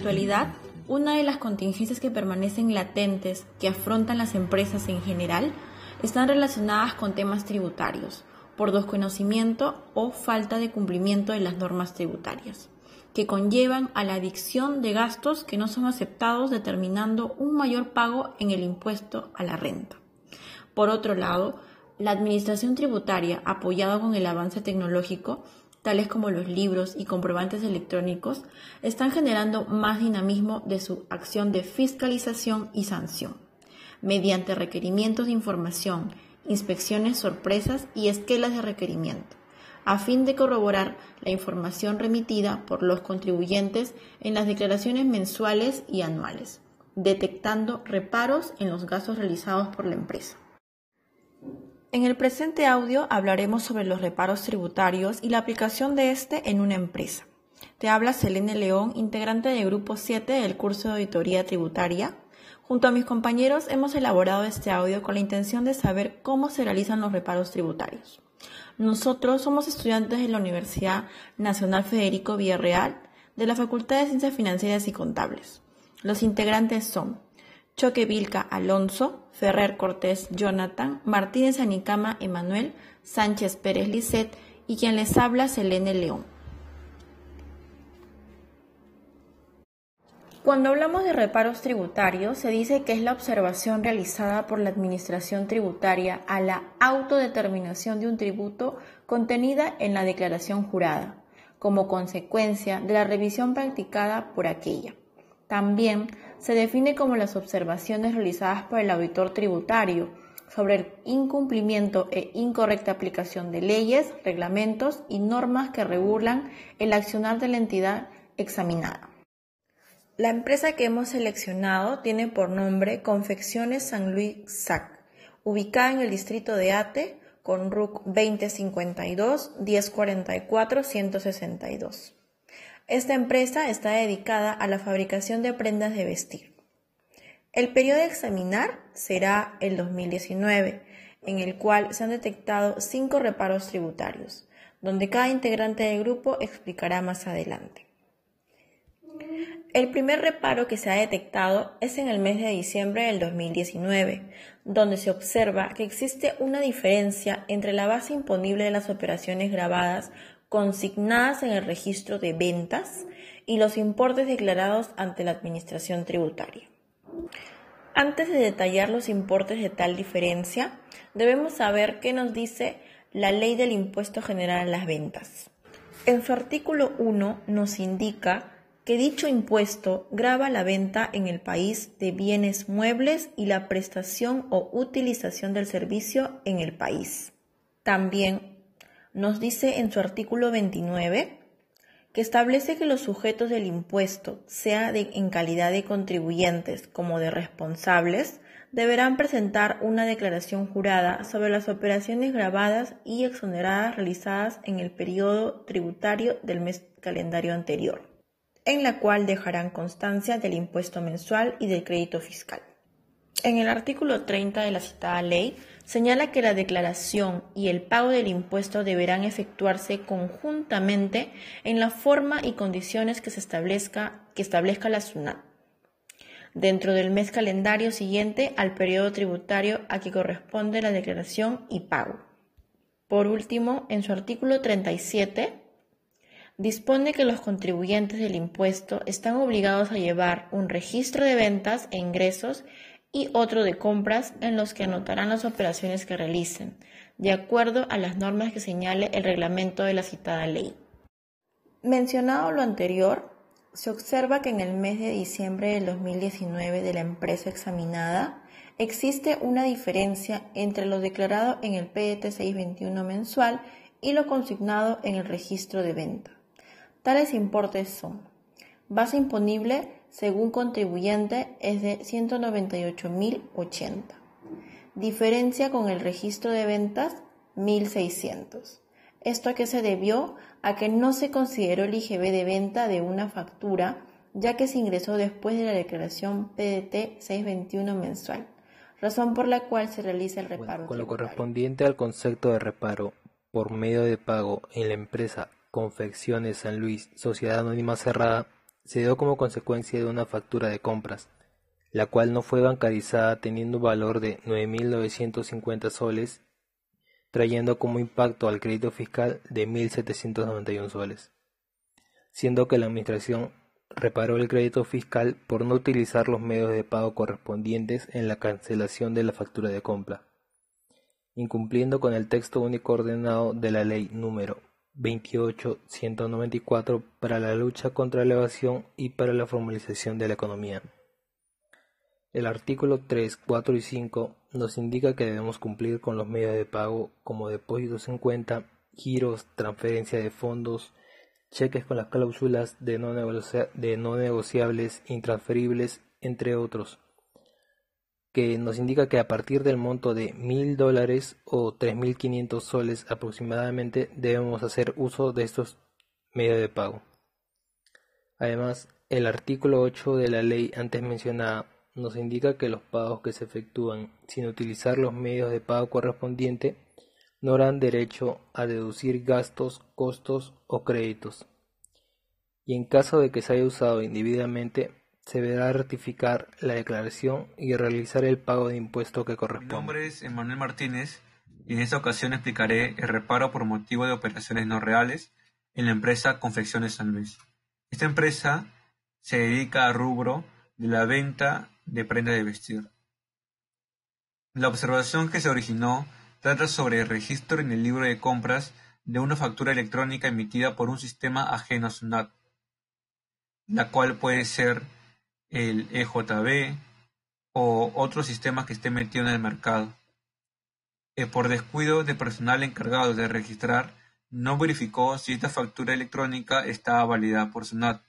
actualidad, una de las contingencias que permanecen latentes que afrontan las empresas en general están relacionadas con temas tributarios, por desconocimiento o falta de cumplimiento de las normas tributarias, que conllevan a la adicción de gastos que no son aceptados determinando un mayor pago en el impuesto a la renta. Por otro lado, la administración tributaria, apoyada con el avance tecnológico, tales como los libros y comprobantes electrónicos, están generando más dinamismo de su acción de fiscalización y sanción, mediante requerimientos de información, inspecciones sorpresas y esquelas de requerimiento, a fin de corroborar la información remitida por los contribuyentes en las declaraciones mensuales y anuales, detectando reparos en los gastos realizados por la empresa. En el presente audio hablaremos sobre los reparos tributarios y la aplicación de este en una empresa. Te habla Selene León, integrante del Grupo 7 del curso de Auditoría Tributaria. Junto a mis compañeros hemos elaborado este audio con la intención de saber cómo se realizan los reparos tributarios. Nosotros somos estudiantes de la Universidad Nacional Federico Villarreal de la Facultad de Ciencias Financieras y Contables. Los integrantes son Choque Vilca Alonso, Ferrer Cortés Jonathan, Martínez Anicama Emanuel, Sánchez Pérez Lisset y quien les habla Selene León. Cuando hablamos de reparos tributarios, se dice que es la observación realizada por la Administración Tributaria a la autodeterminación de un tributo contenida en la declaración jurada, como consecuencia de la revisión practicada por aquella. También se define como las observaciones realizadas por el auditor tributario sobre el incumplimiento e incorrecta aplicación de leyes, reglamentos y normas que regulan el accionar de la entidad examinada. La empresa que hemos seleccionado tiene por nombre Confecciones San Luis SAC, ubicada en el distrito de Ate, con RUC 2052 1044 162. Esta empresa está dedicada a la fabricación de prendas de vestir. El periodo de examinar será el 2019, en el cual se han detectado cinco reparos tributarios, donde cada integrante del grupo explicará más adelante. El primer reparo que se ha detectado es en el mes de diciembre del 2019, donde se observa que existe una diferencia entre la base imponible de las operaciones grabadas consignadas en el registro de ventas y los importes declarados ante la Administración Tributaria. Antes de detallar los importes de tal diferencia, debemos saber qué nos dice la Ley del Impuesto General a las Ventas. En su artículo 1 nos indica que dicho impuesto grava la venta en el país de bienes muebles y la prestación o utilización del servicio en el país. También nos dice en su artículo 29 que establece que los sujetos del impuesto, sea en calidad de contribuyentes como de responsables, deberán presentar una declaración jurada sobre las operaciones grabadas y exoneradas realizadas en el periodo tributario del mes calendario anterior, en la cual dejarán constancia del impuesto mensual y del crédito fiscal. En el artículo 30 de la citada ley señala que la declaración y el pago del impuesto deberán efectuarse conjuntamente en la forma y condiciones que se establezca, que establezca la SUNAT dentro del mes calendario siguiente al periodo tributario a que corresponde la declaración y pago. Por último, en su artículo 37, dispone que los contribuyentes del impuesto están obligados a llevar un registro de ventas e ingresos y otro de compras en los que anotarán las operaciones que realicen, de acuerdo a las normas que señale el reglamento de la citada ley. Mencionado lo anterior, se observa que en el mes de diciembre del 2019 de la empresa examinada existe una diferencia entre lo declarado en el PET 621 mensual y lo consignado en el registro de venta. Tales importes son base imponible según contribuyente es de 198.080. Diferencia con el registro de ventas 1.600. ¿Esto a qué se debió? A que no se consideró el IGB de venta de una factura, ya que se ingresó después de la declaración PDT 621 mensual, razón por la cual se realiza el reparo. con lo correspondiente al concepto de reparo por medio de pago en la empresa Confecciones San Luis, Sociedad Anónima Cerrada, se dio como consecuencia de una factura de compras, la cual no fue bancarizada teniendo un valor de 9.950 soles, trayendo como impacto al crédito fiscal de 1.791 soles, siendo que la Administración reparó el crédito fiscal por no utilizar los medios de pago correspondientes en la cancelación de la factura de compra, incumpliendo con el texto único ordenado de la Ley número 28.194 para la lucha contra la evasión y para la formalización de la economía. El artículo 3, 4 y 5 nos indica que debemos cumplir con los medios de pago como depósitos en cuenta, giros, transferencia de fondos, cheques con las cláusulas de no, de no negociables, intransferibles, entre otros, que nos indica que a partir del monto de mil dólares o 3.500 soles aproximadamente debemos hacer uso de estos medios de pago. Además, el artículo 8 de la ley antes mencionada nos indica que los pagos que se efectúan sin utilizar los medios de pago correspondiente no harán derecho a deducir gastos, costos o créditos. Y en caso de que se haya usado indebidamente, se deberá ratificar la declaración y realizar el pago de impuesto que corresponde. Mi nombre es Emanuel Martínez y en esta ocasión explicaré el reparo por motivo de operaciones no reales en la empresa Confecciones San Luis. Esta empresa se dedica a rubro de la venta de prenda de vestir. La observación que se originó trata sobre el registro en el libro de compras de una factura electrónica emitida por un sistema ajeno a SUNAT, la cual puede ser el EJB o otro sistema que esté metido en el mercado. Eh, por descuido de personal encargado de registrar, no verificó si esta factura electrónica estaba validada por SUNAT.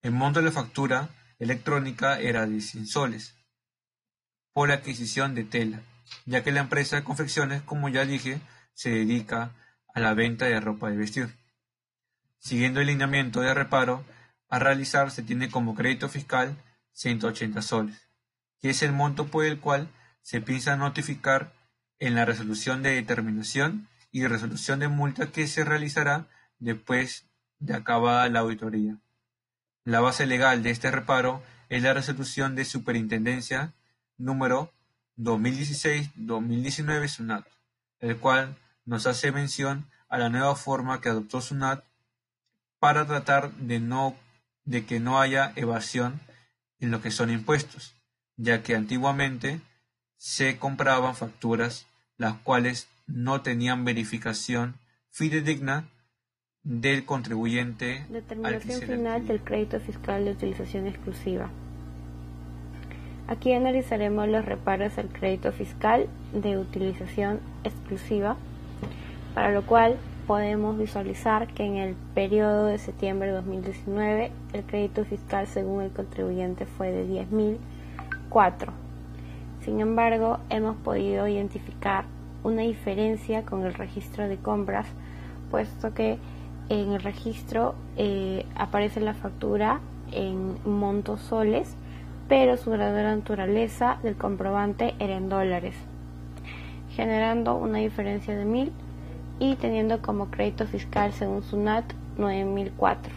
El monto de la factura electrónica era de 100 soles por adquisición de tela, ya que la empresa de confecciones, como ya dije, se dedica a la venta de ropa de vestir. Siguiendo el lineamiento de reparo, a realizar se tiene como crédito fiscal 180 soles, que es el monto por el cual se piensa notificar en la resolución de determinación y resolución de multa que se realizará después de acabada la auditoría. La base legal de este reparo es la resolución de superintendencia número 2016-2019 SUNAT, el cual nos hace mención a la nueva forma que adoptó SUNAT para tratar de, no, de que no haya evasión en lo que son impuestos, ya que antiguamente se compraban facturas las cuales no tenían verificación fidedigna del contribuyente. Determinación final del crédito fiscal de utilización exclusiva. Aquí analizaremos los reparos del crédito fiscal de utilización exclusiva, para lo cual podemos visualizar que en el periodo de septiembre de 2019 el crédito fiscal según el contribuyente fue de 10.004. Sin embargo, hemos podido identificar una diferencia con el registro de compras, puesto que en el registro eh, aparece la factura en montos soles, pero su verdadera naturaleza del comprobante era en dólares, generando una diferencia de mil y teniendo como crédito fiscal según SUNAT 9004.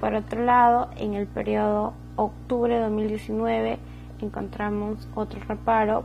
Por otro lado, en el periodo octubre de 2019 encontramos otro reparo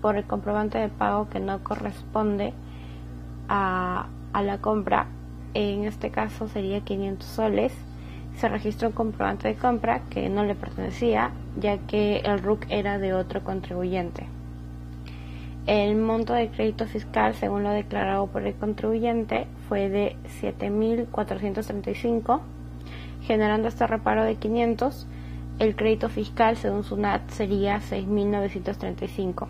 por el comprobante de pago que no corresponde a a la compra, en este caso sería 500 soles, se registró un comprobante de compra que no le pertenecía, ya que el RUC era de otro contribuyente. El monto de crédito fiscal, según lo declarado por el contribuyente, fue de 7.435, generando este reparo de 500. El crédito fiscal, según SUNAT, sería 6.935.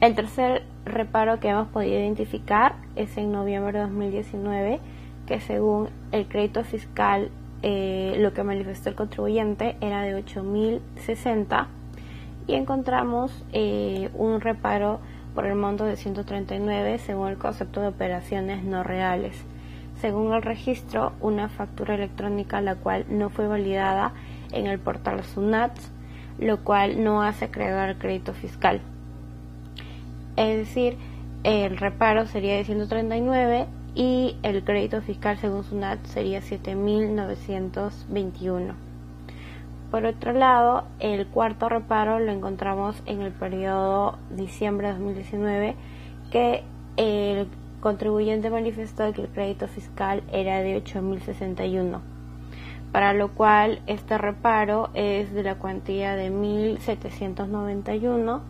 El tercer reparo que hemos podido identificar es en noviembre de 2019, que según el crédito fiscal, eh, lo que manifestó el contribuyente era de 8.060 y encontramos eh, un reparo por el monto de 139 según el concepto de operaciones no reales. Según el registro, una factura electrónica la cual no fue validada en el portal SUNAT, lo cual no hace al crédito fiscal. Es decir, el reparo sería de 139 y el crédito fiscal según SUNAT sería 7.921. Por otro lado, el cuarto reparo lo encontramos en el periodo diciembre de 2019 que el contribuyente manifestó que el crédito fiscal era de 8.061, para lo cual este reparo es de la cuantía de 1.791.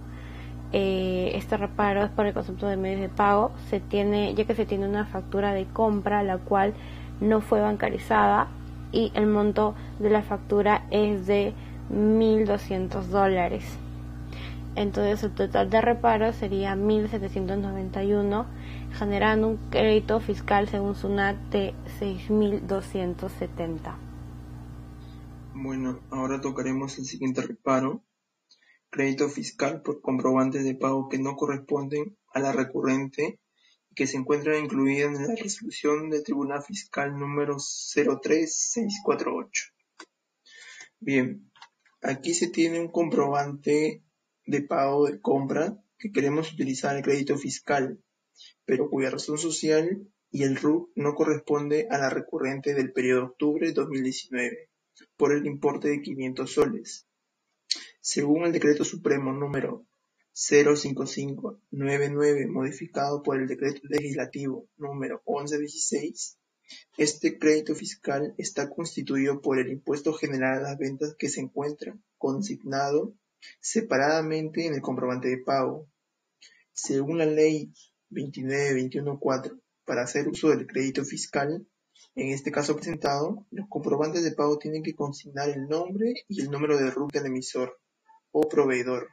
Eh, este reparo es por el concepto de medios de pago, se tiene, ya que se tiene una factura de compra la cual no fue bancarizada y el monto de la factura es de 1.200 dólares. Entonces el total de reparo sería 1.791, generando un crédito fiscal según SUNAT de 6.270. Bueno, ahora tocaremos el siguiente reparo. Crédito fiscal por comprobantes de pago que no corresponden a la recurrente que se encuentran incluidas en la resolución del Tribunal Fiscal número 03648. Bien, aquí se tiene un comprobante de pago de compra que queremos utilizar el crédito fiscal, pero cuya razón social y el RUC no corresponde a la recurrente del periodo de octubre de 2019 por el importe de 500 soles. Según el Decreto Supremo número 05599 modificado por el Decreto Legislativo número 1116, este crédito fiscal está constituido por el impuesto general a las ventas que se encuentra consignado separadamente en el comprobante de pago. Según la Ley 29.21.4, para hacer uso del crédito fiscal, en este caso presentado, los comprobantes de pago tienen que consignar el nombre y el número de RUT del emisor o proveedor,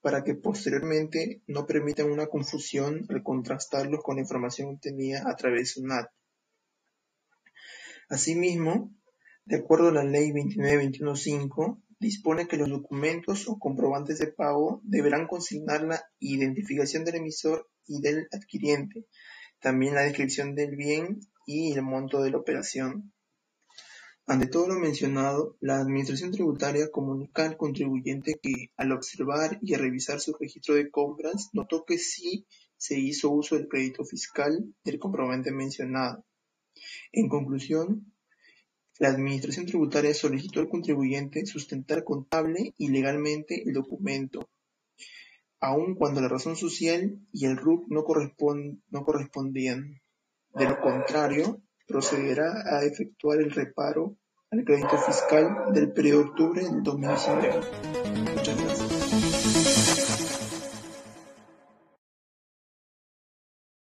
para que posteriormente no permitan una confusión al contrastarlos con la información obtenida a través de SUNAT. Asimismo, de acuerdo a la Ley 29.21.5, dispone que los documentos o comprobantes de pago deberán consignar la identificación del emisor y del adquiriente, también la descripción del bien y el monto de la operación. Ante todo lo mencionado, la Administración Tributaria comunica al contribuyente que, al observar y revisar su registro de compras, notó que sí se hizo uso del crédito fiscal del comprobante mencionado. En conclusión, la Administración Tributaria solicitó al contribuyente sustentar contable y legalmente el documento, aun cuando la razón social y el RUC no, no correspondían. De lo contrario, procederá a efectuar el reparo al crédito fiscal del periodo de octubre del 2019.